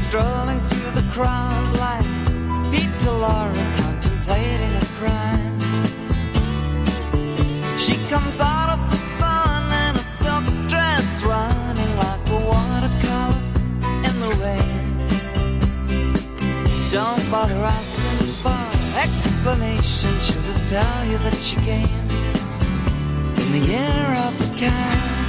strolling through the crowd like Peter Laura contemplating a crime. She comes out of the sun in a silk dress, running like a watercolor in the rain. Don't bother asking for explanation, she'll just tell you that she came in the year of the cat.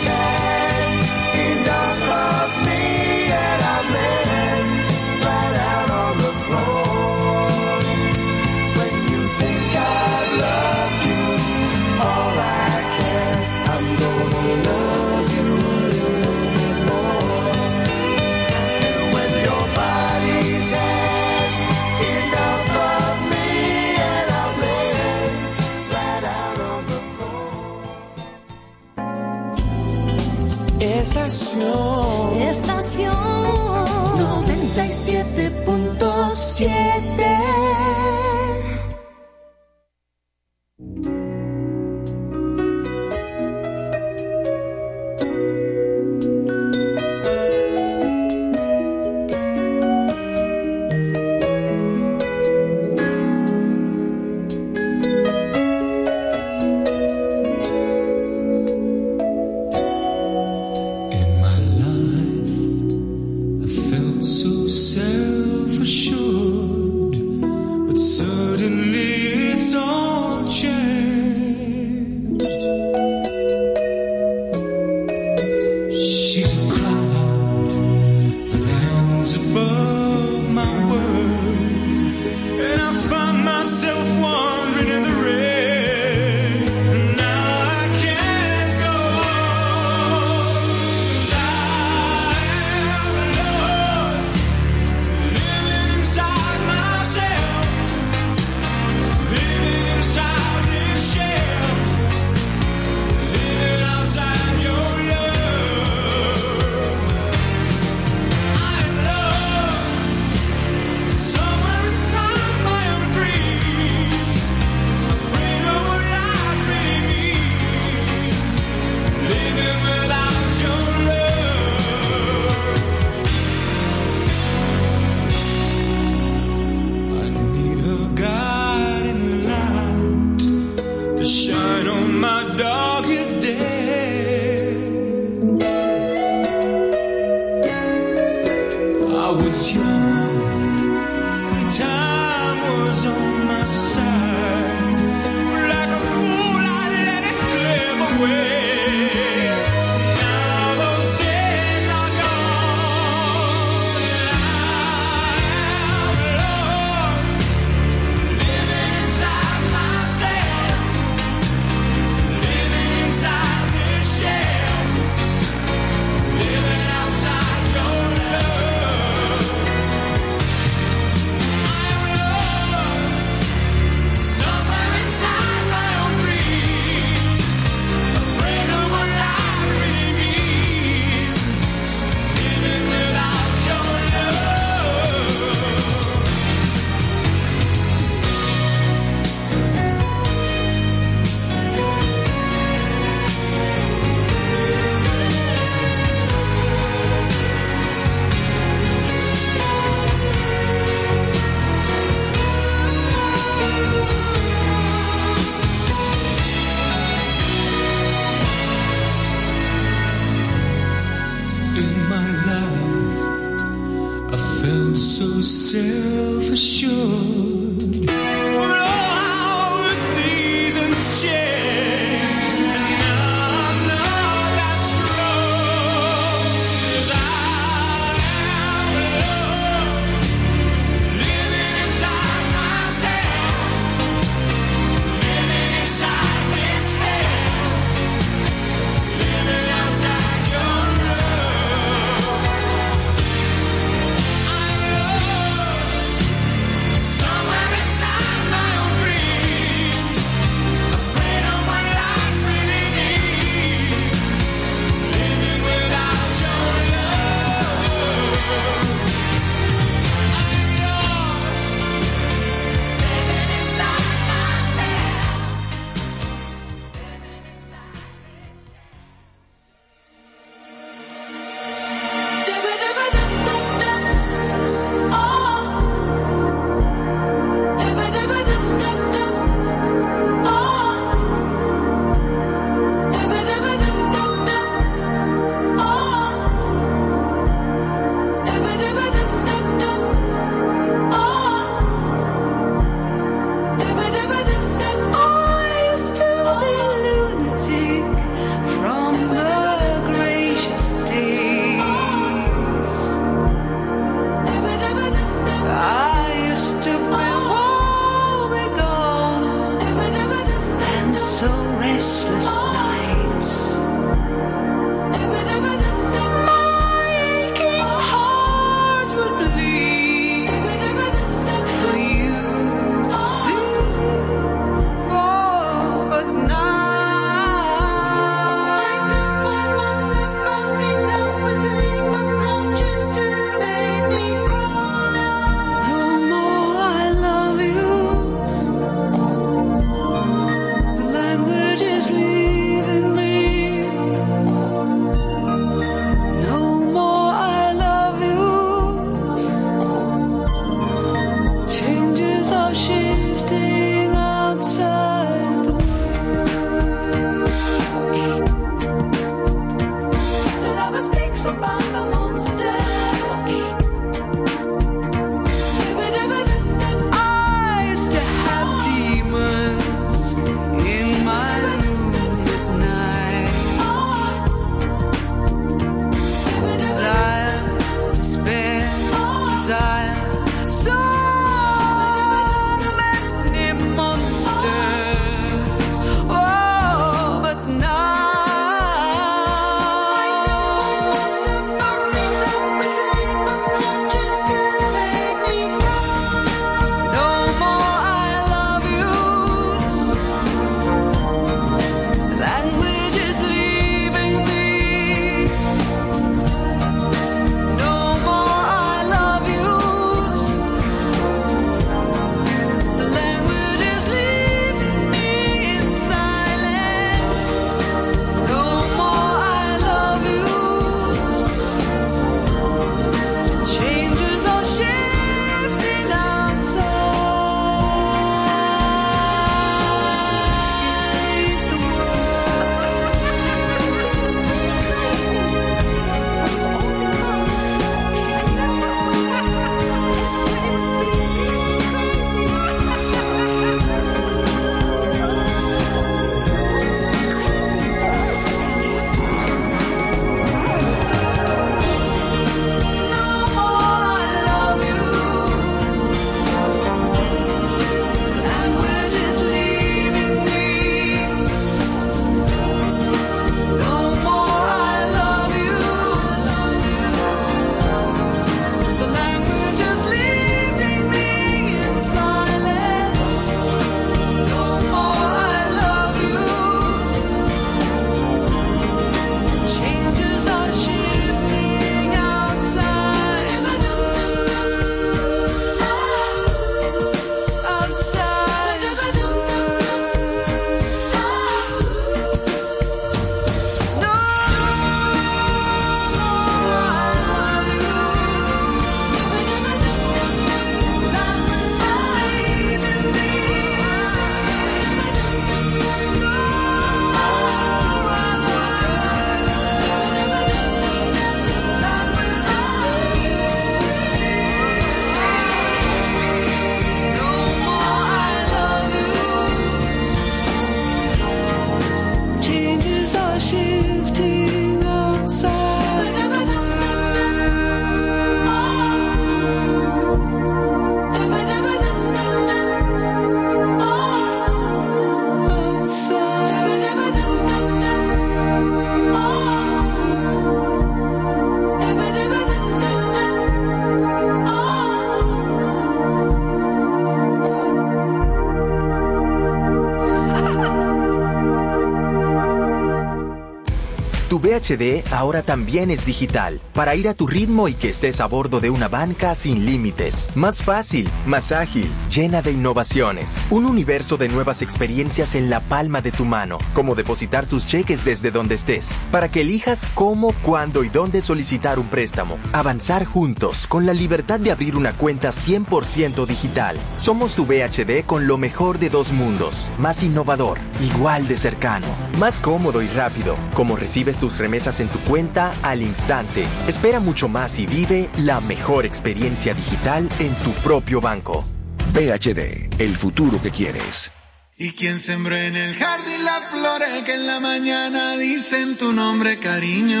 VHD ahora también es digital, para ir a tu ritmo y que estés a bordo de una banca sin límites. Más fácil, más ágil, llena de innovaciones. Un universo de nuevas experiencias en la palma de tu mano, como depositar tus cheques desde donde estés, para que elijas cómo, cuándo y dónde solicitar un préstamo. Avanzar juntos, con la libertad de abrir una cuenta 100% digital. Somos tu VHD con lo mejor de dos mundos. Más innovador, igual de cercano, más cómodo y rápido. Como recibes tus remesas en tu cuenta al instante. Espera mucho más y vive la mejor experiencia digital en tu propio banco. VHD, el futuro que quieres. Y quien sembró en el jardín las flores que en la mañana dicen tu nombre, cariño.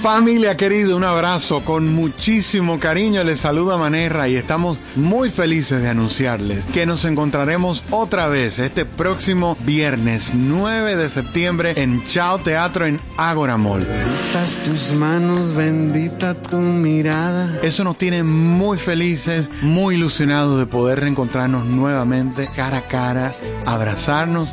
Familia querida, un abrazo con muchísimo cariño. Les saluda Manerra y estamos muy felices de anunciarles que nos encontraremos otra vez este próximo viernes 9 de septiembre en Chao Teatro en Ágora Mall. Benditas tus manos, bendita tu mirada. Eso nos tiene muy felices, muy ilusionados de poder reencontrarnos nuevamente cara a cara, abrazarnos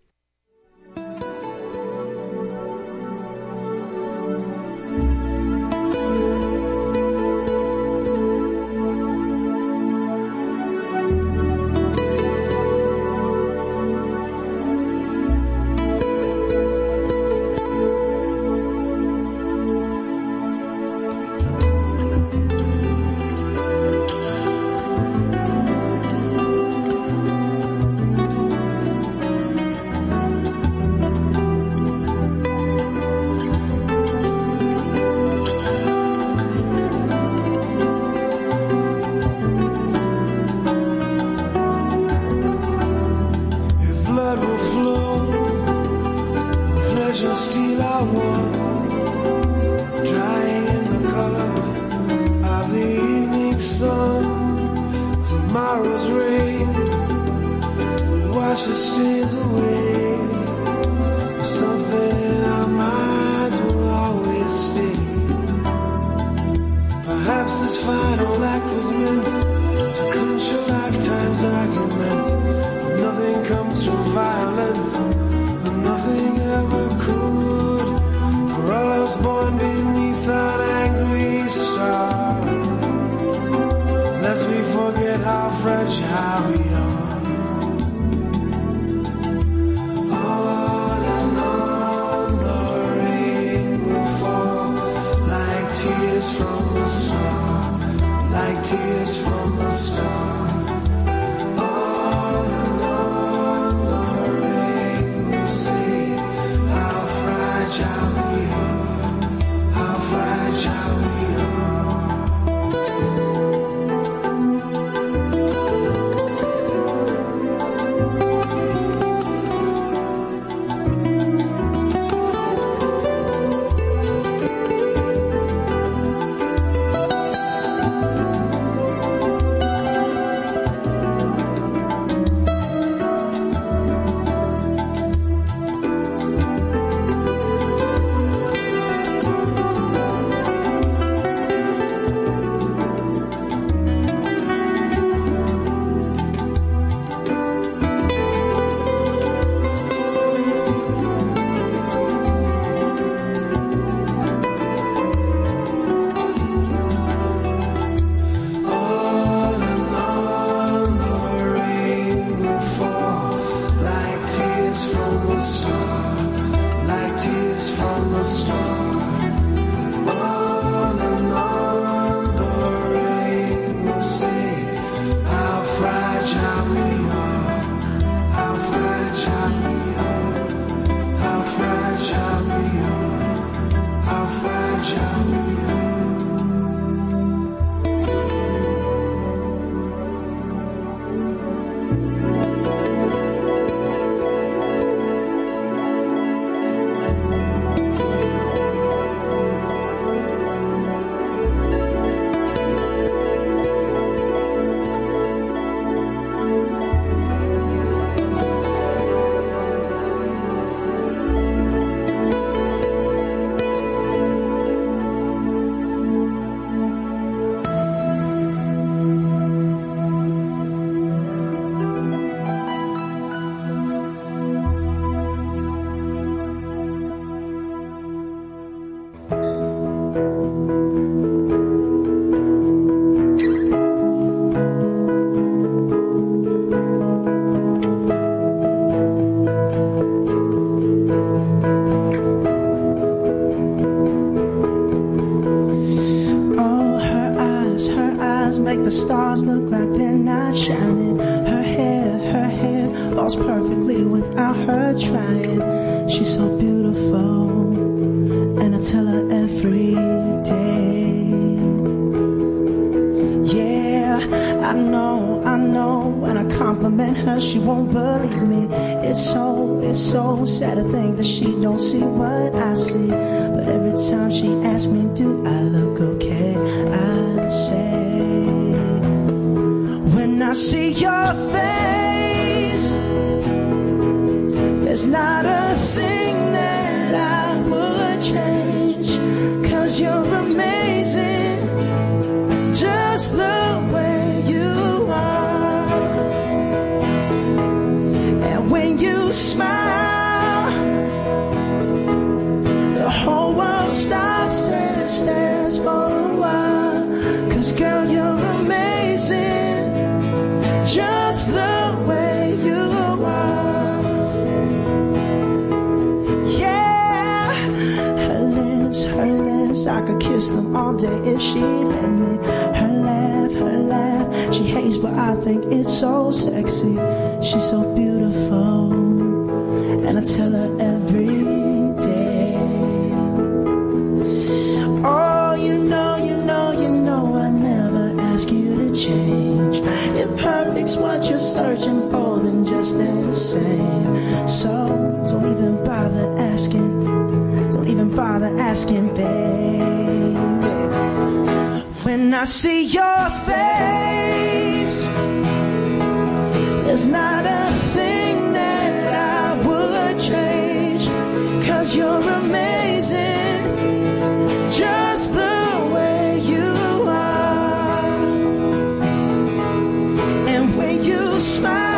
smile,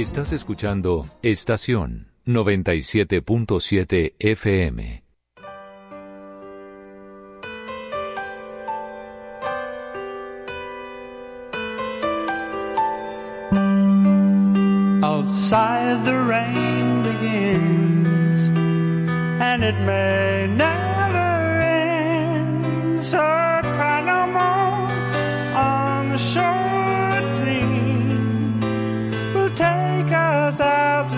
Estás escuchando Estación 97.7 FM. Outside the rain begins and it may never end. So cry no more on the shore. us out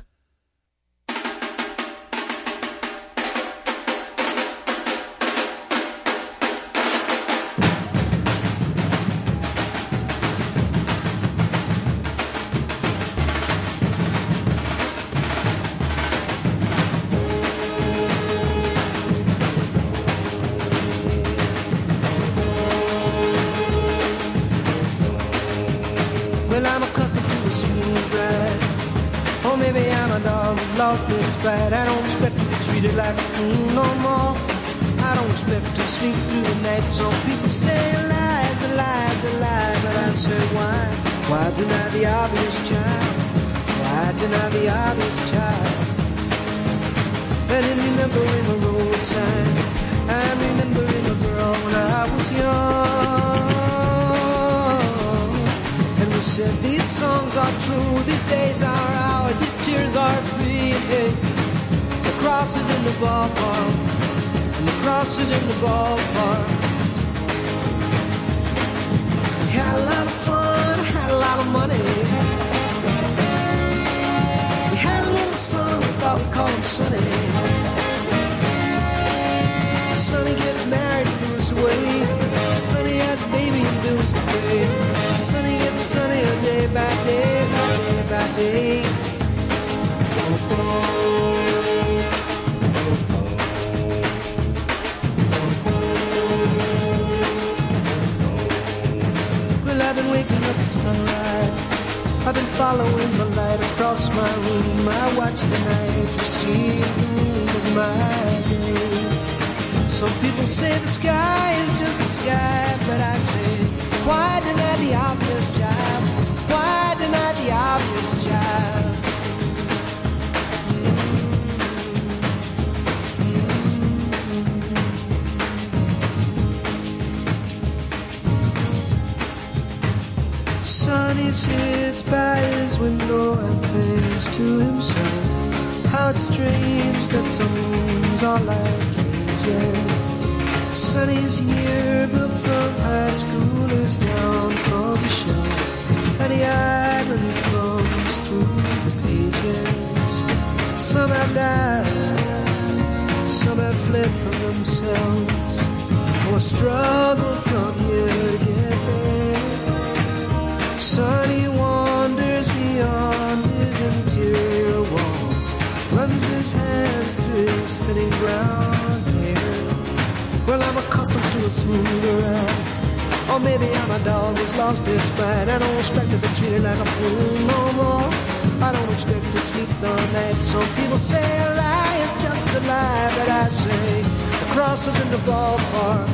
took to sleep the night. Some people say a lie is just a lie, but I say the cross was in the ballpark.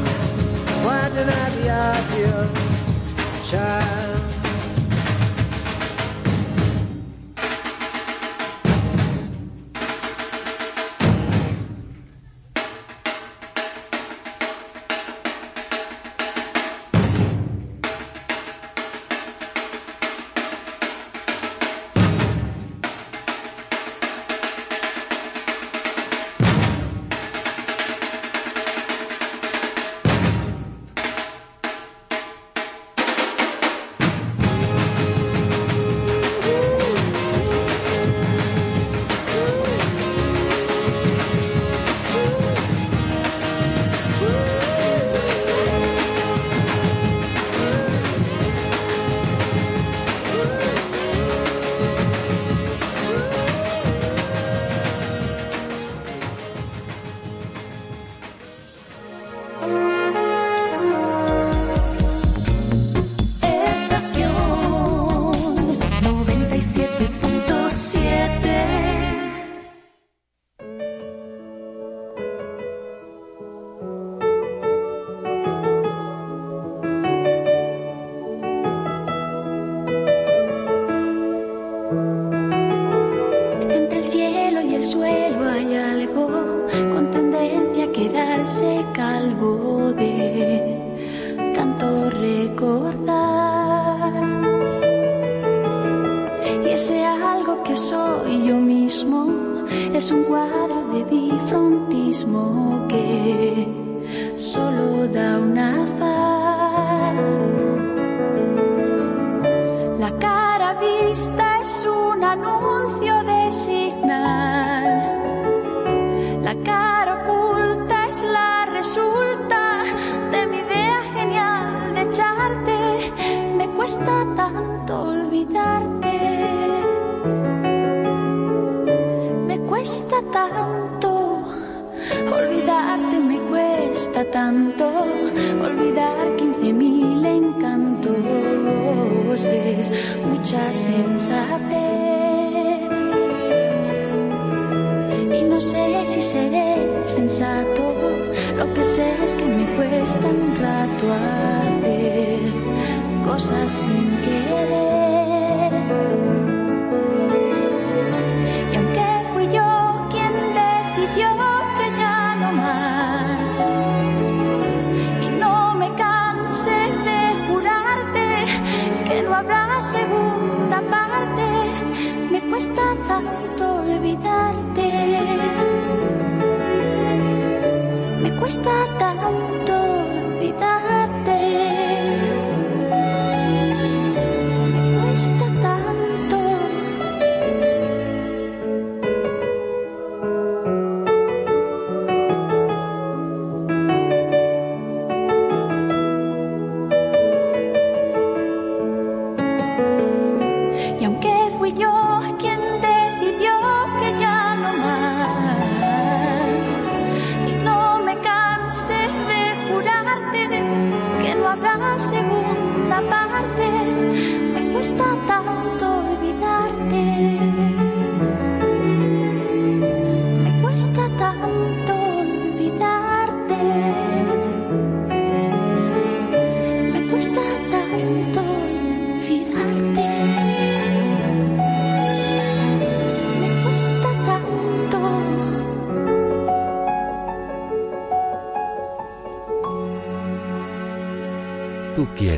Why deny the obvious, child?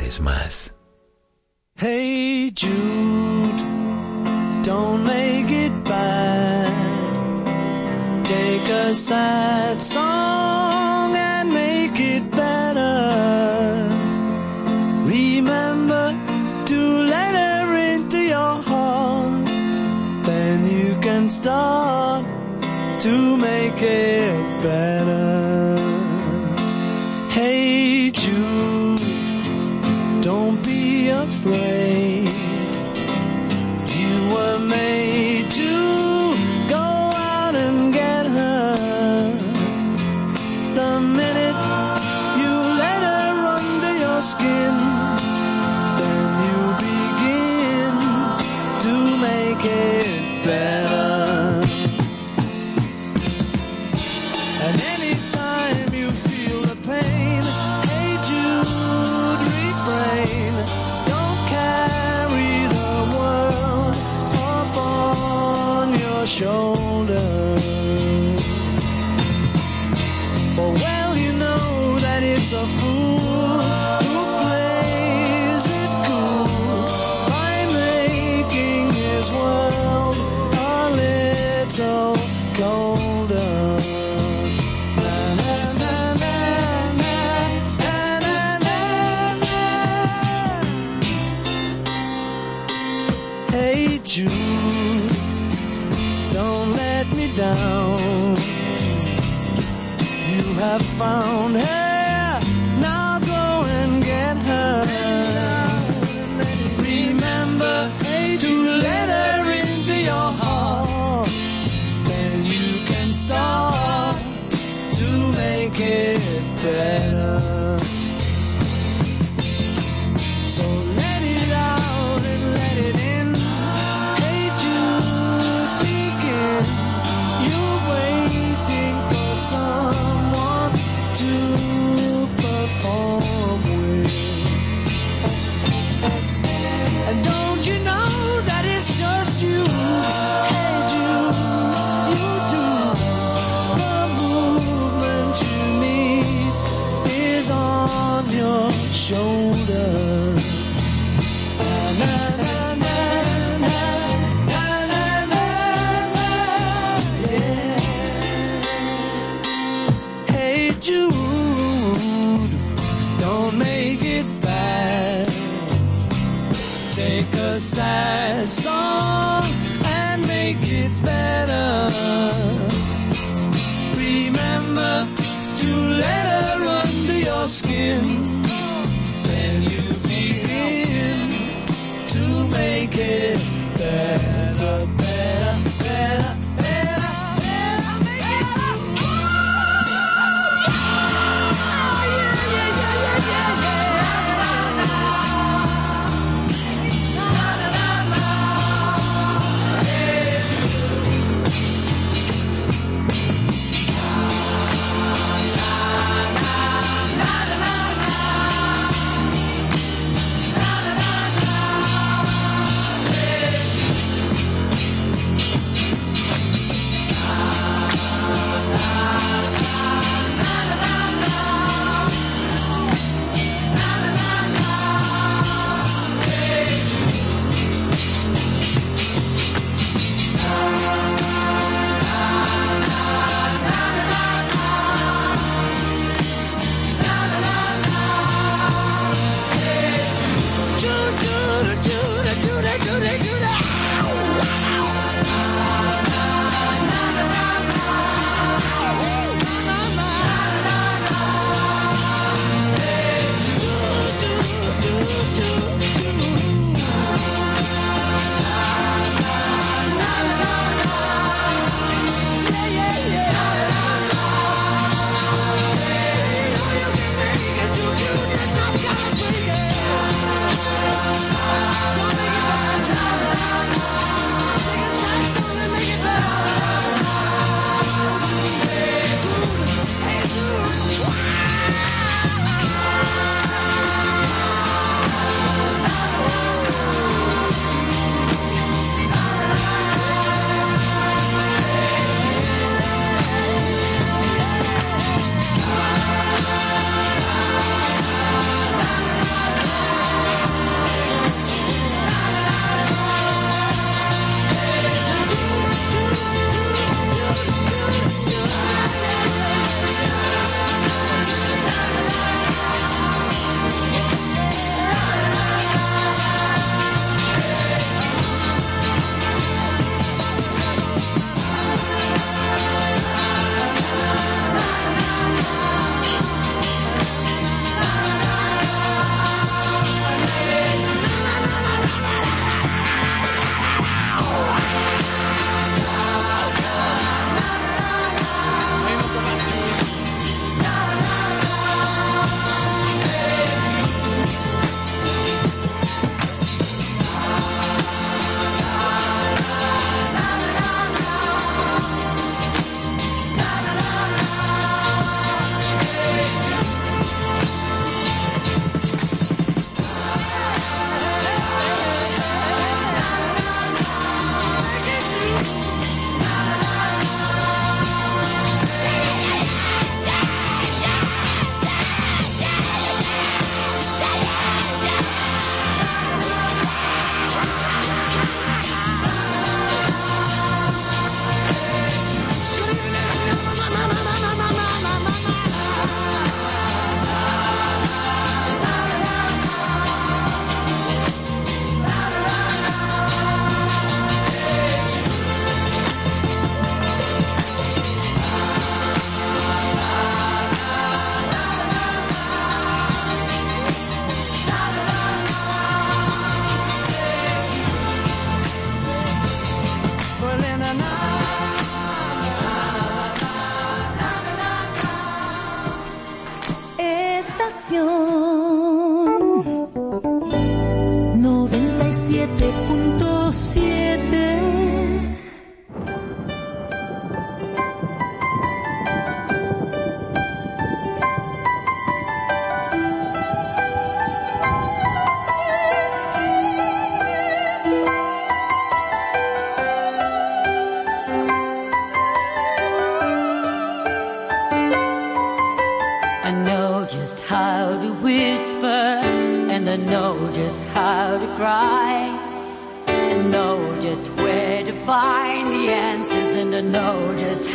Quieres más.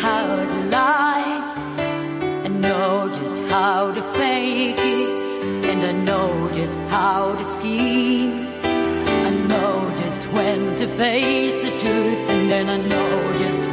How to lie. I know just how to fake it, and I know just how to scheme. I know just when to face the truth, and then I know just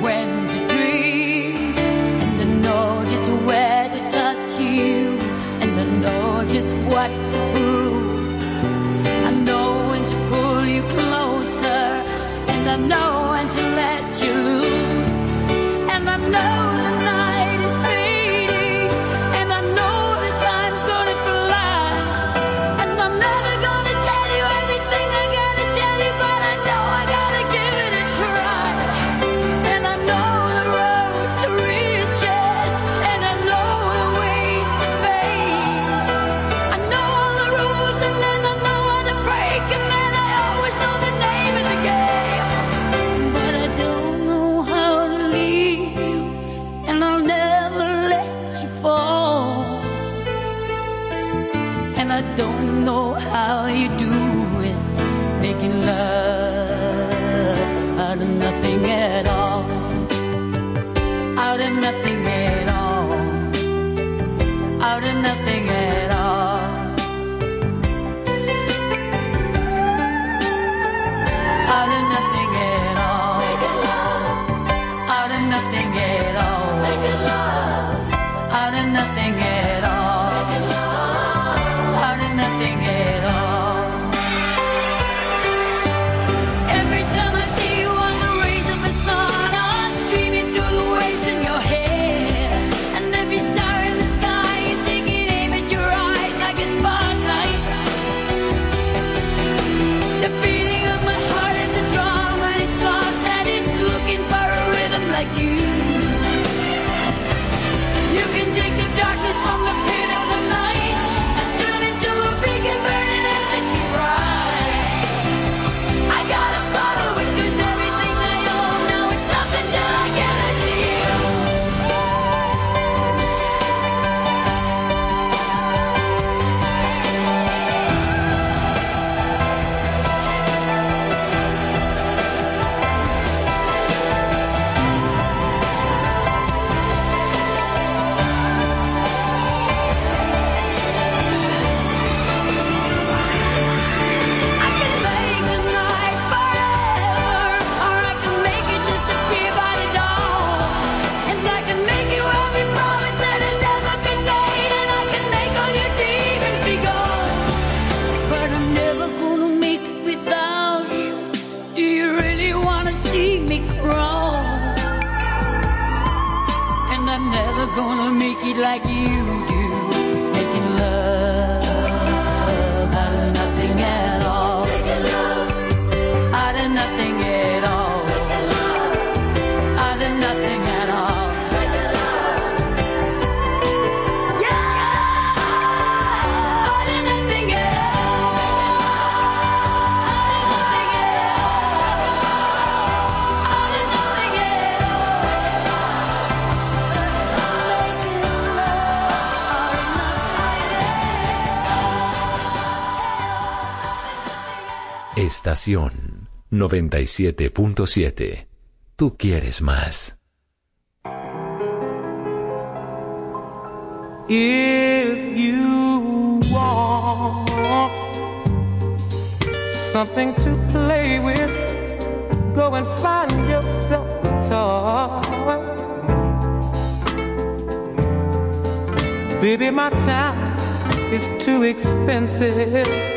Estación 97.7. Tú quieres más. If you want something to play with, go and find yourself a toy. Baby, my time is too expensive.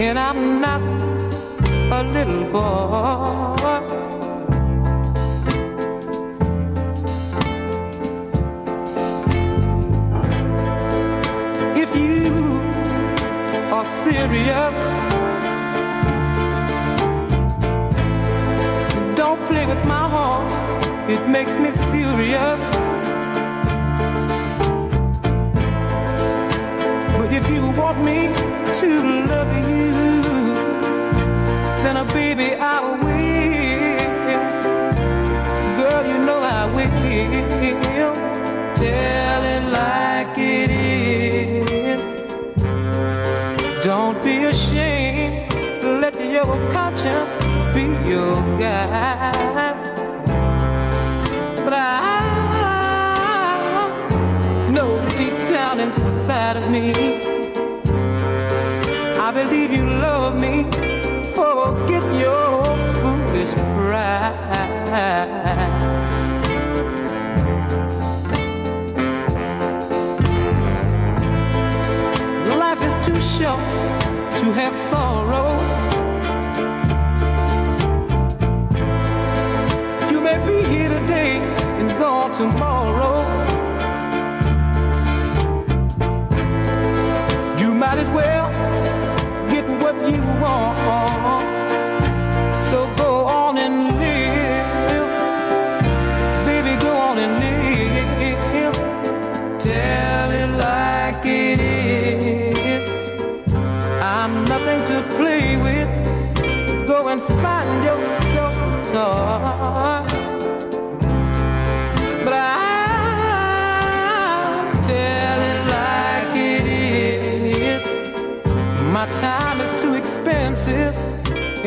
and I'm not a little boy. If you are serious, don't play with my heart, it makes me furious. But if you want me, to love you, then a baby I will. Girl, you know I will. Tell it like it is. Don't be ashamed. Let your conscience be your guide. tomorrow.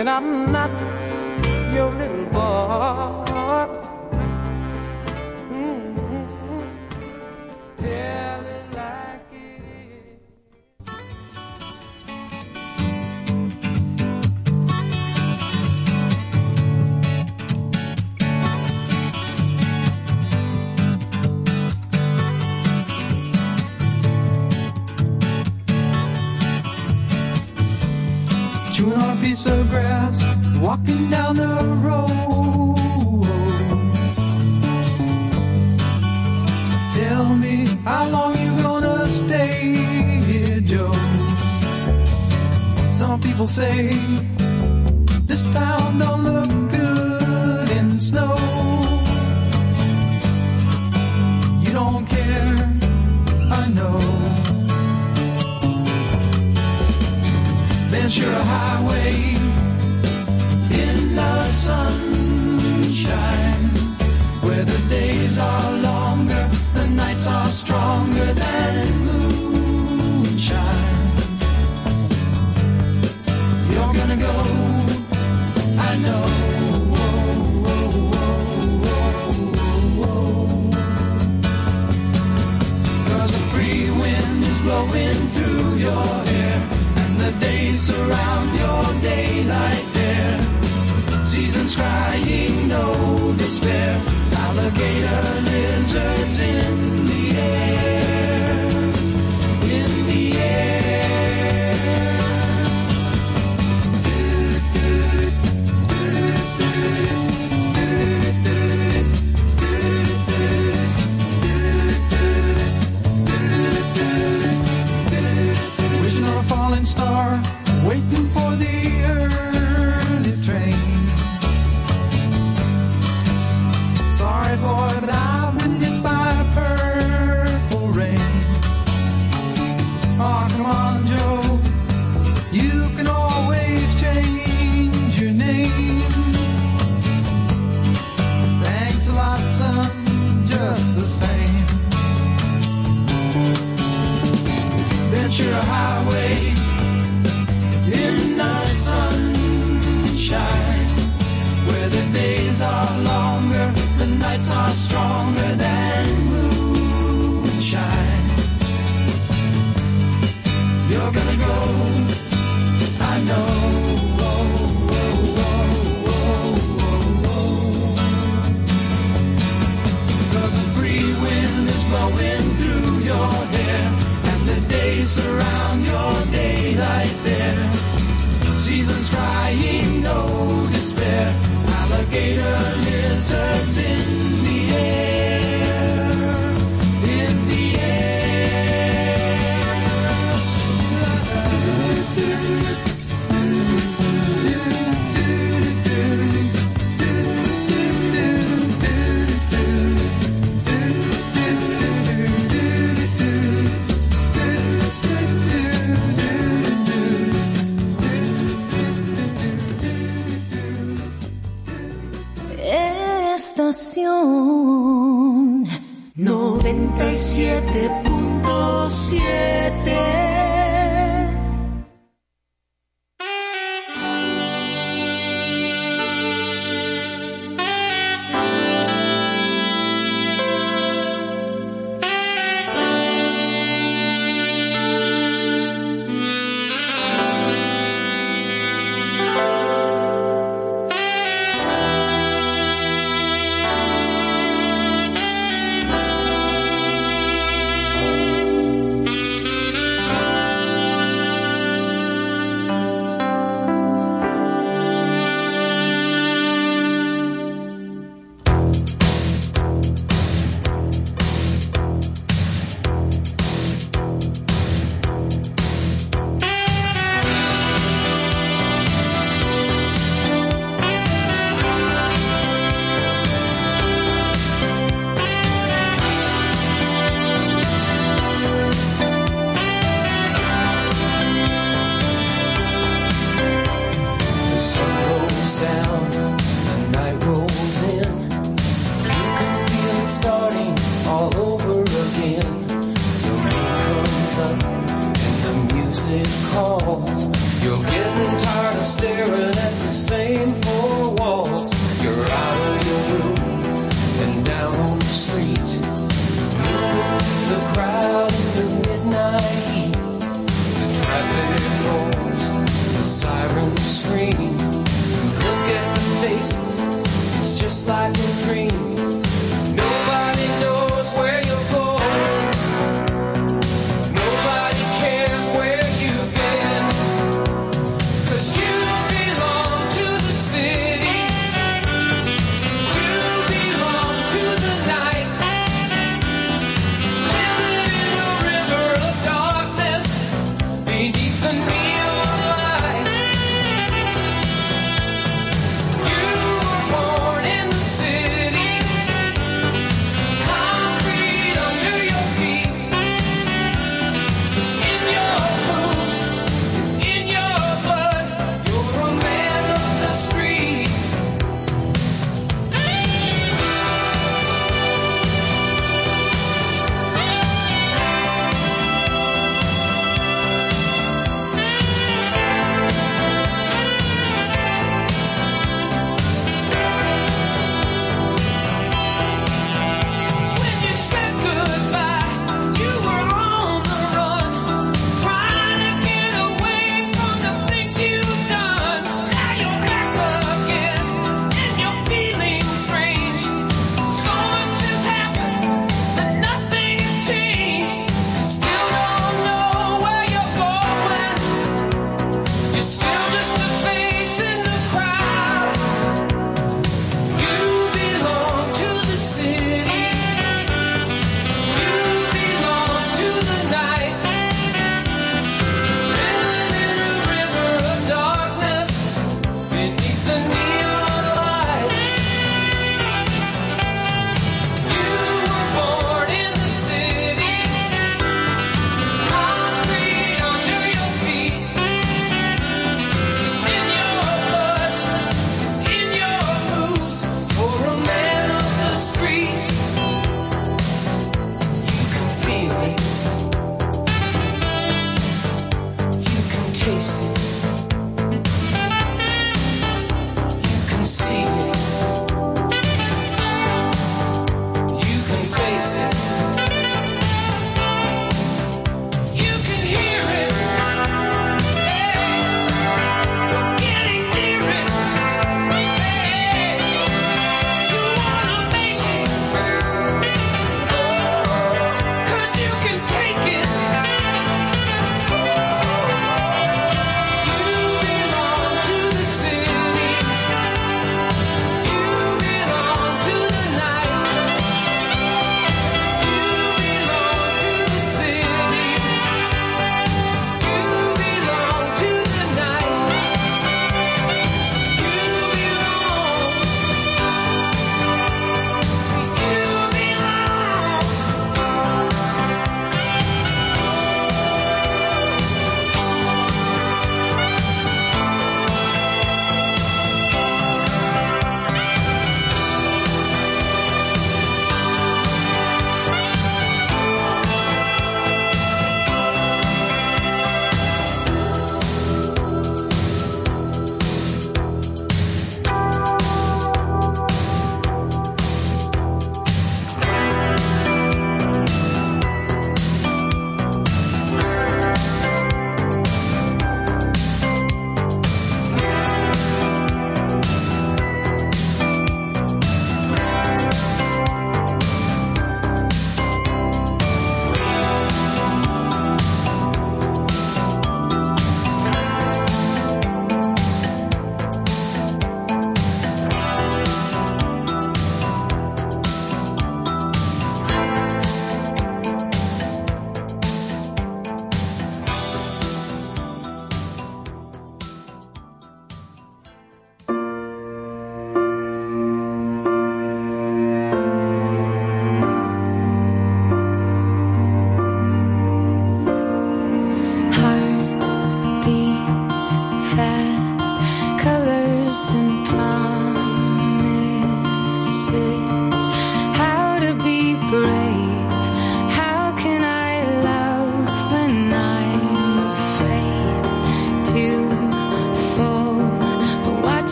singing up photographs walking down the road. Tell me how long you gonna stay, here, Joe. Some people say this town don't look good in snow. You don't care, I know. Ventura. days are longer, the nights are stronger than moonshine. You're gonna go, I know. blowing through your hair and the days surround your daylight there seasons crying no despair alligator lizards in the air.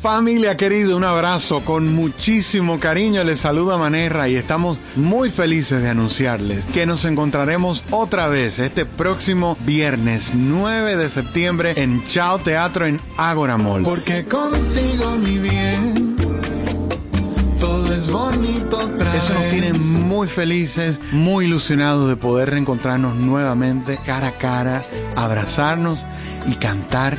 Familia querida, un abrazo con muchísimo cariño. Les saluda Manerra y estamos muy felices de anunciarles que nos encontraremos otra vez este próximo viernes 9 de septiembre en Chao Teatro en Ágora Mall. Porque contigo, mi bien, todo es bonito otra Eso nos tiene muy felices, muy ilusionados de poder reencontrarnos nuevamente cara a cara, abrazarnos y cantar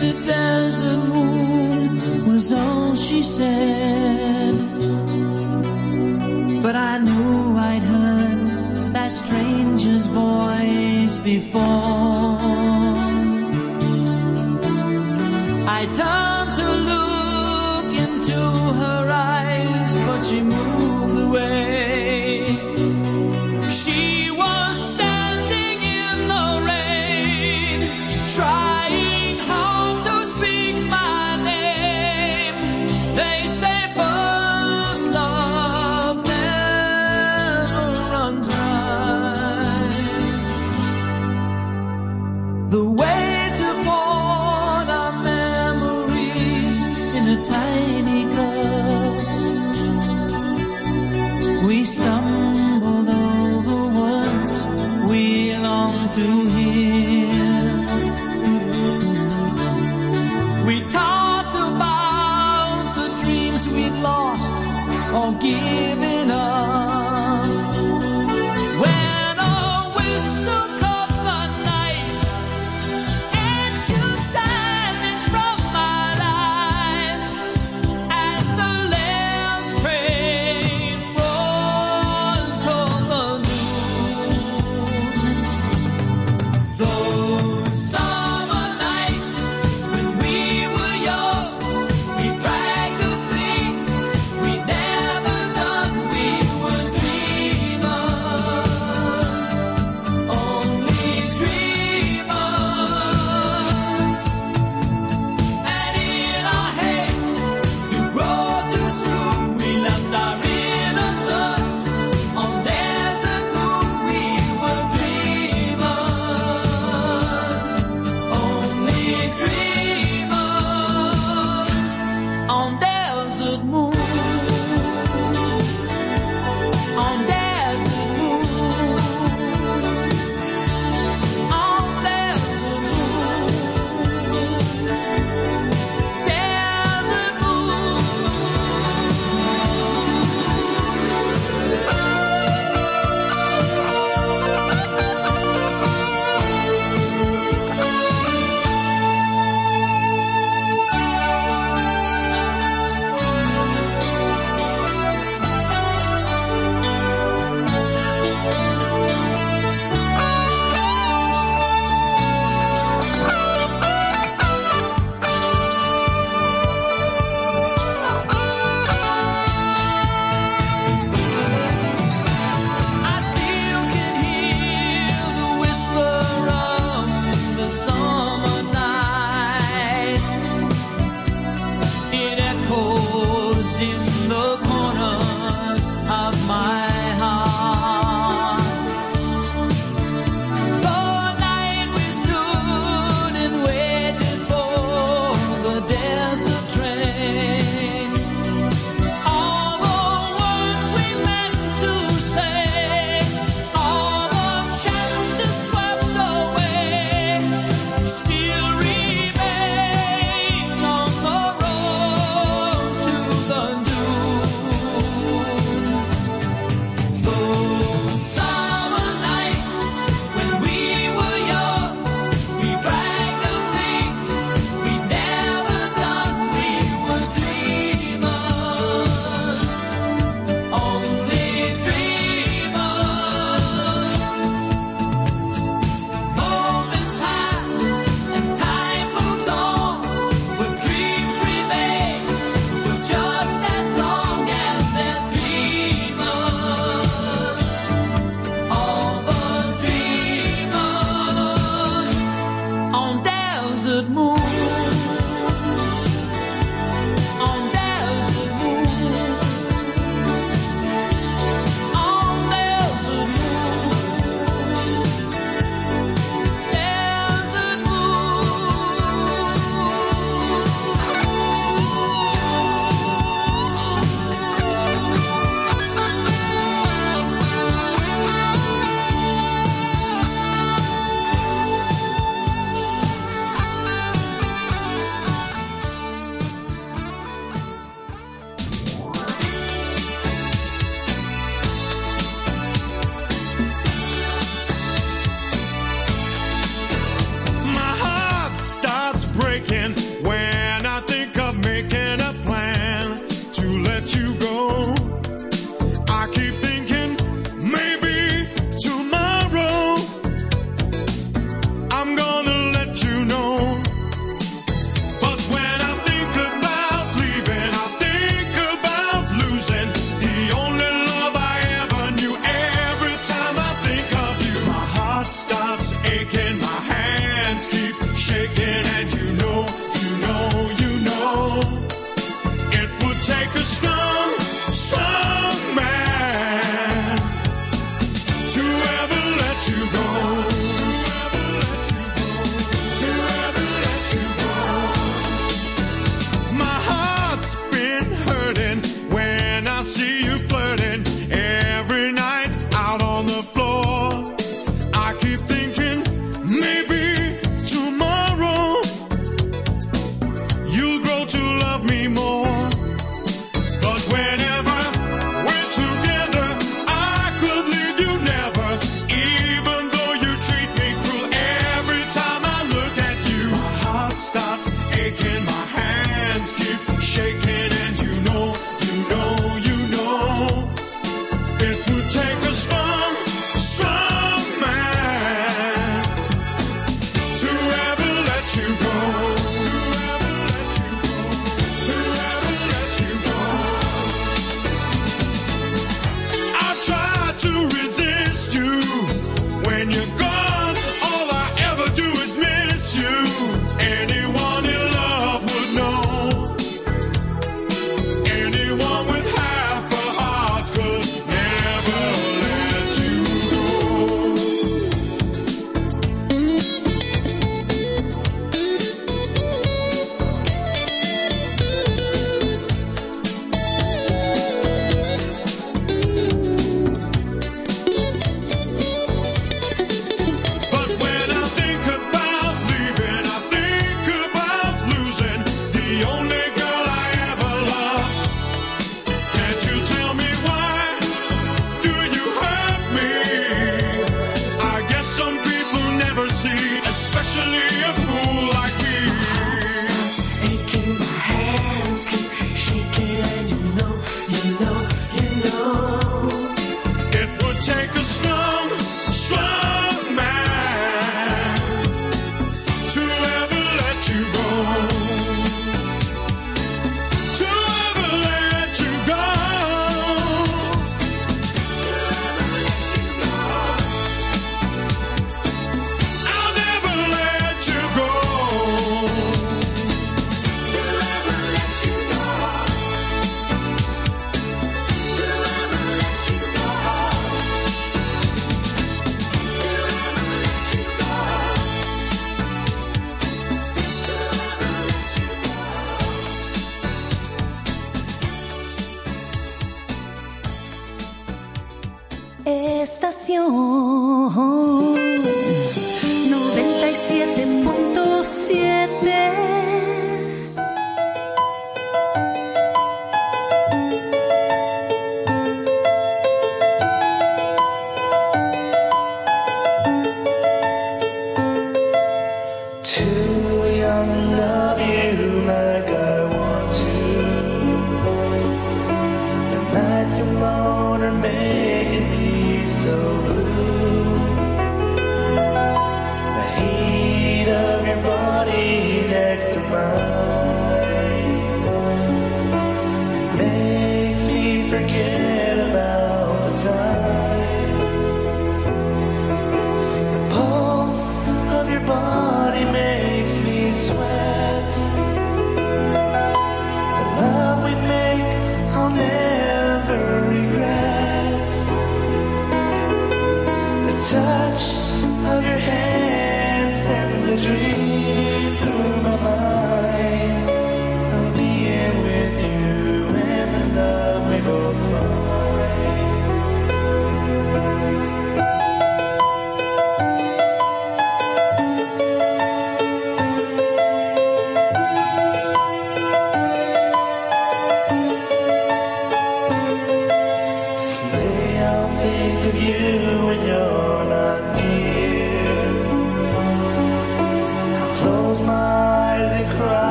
to Desert Moon? Was all she said. But I knew I'd heard that stranger's voice before. I turned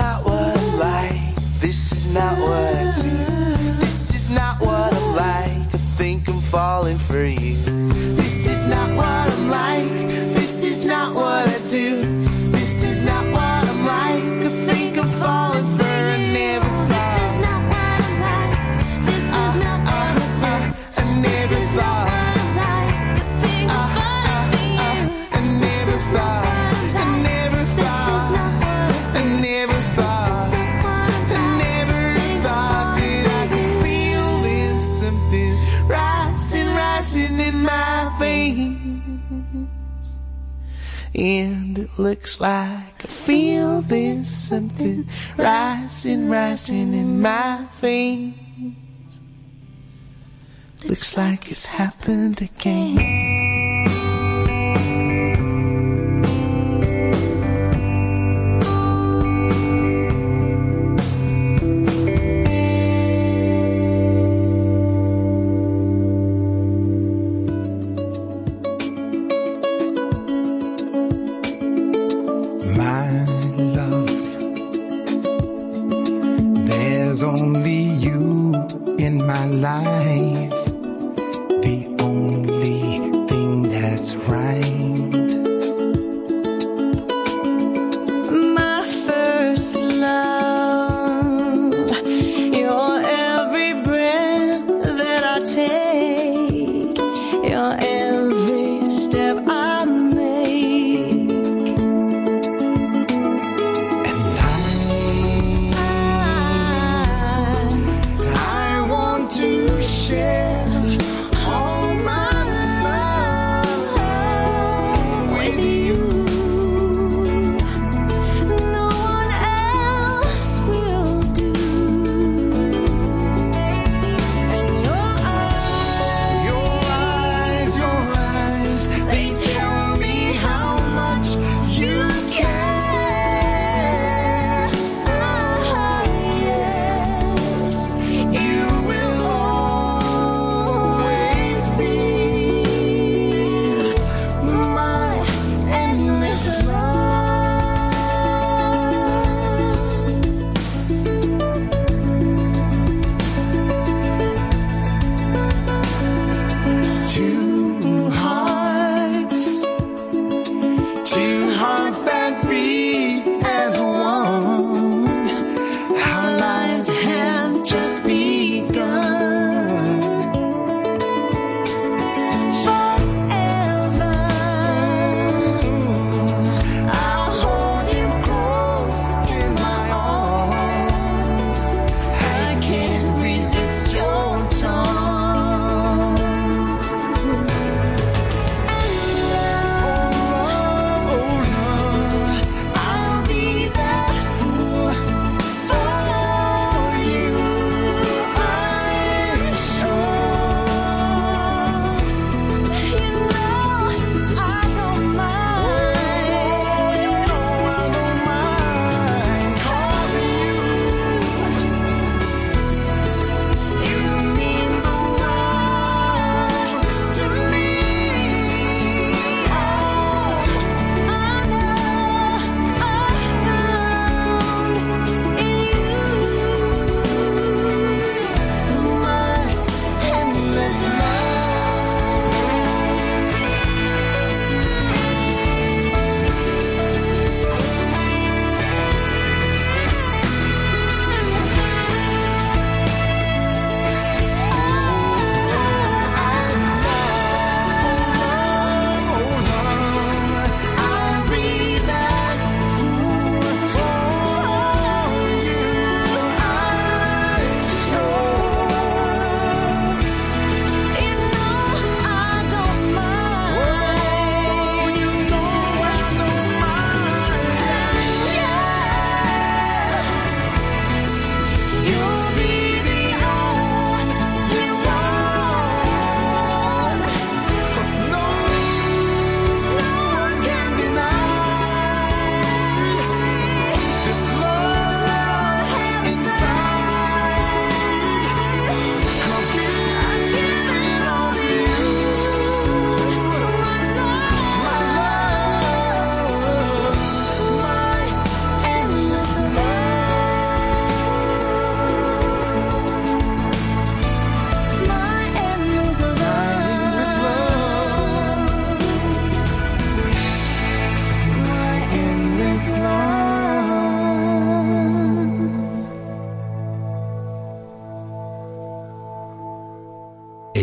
now looks like I feel there's something rising, rising in my veins. Looks like it's happened again.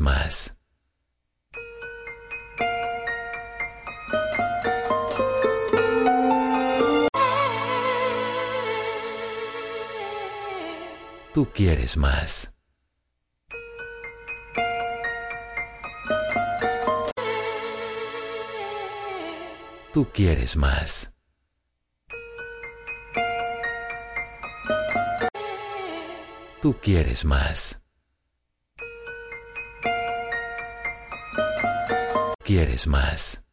más. Tú quieres más. Tú quieres más. Tú quieres más. Quieres más.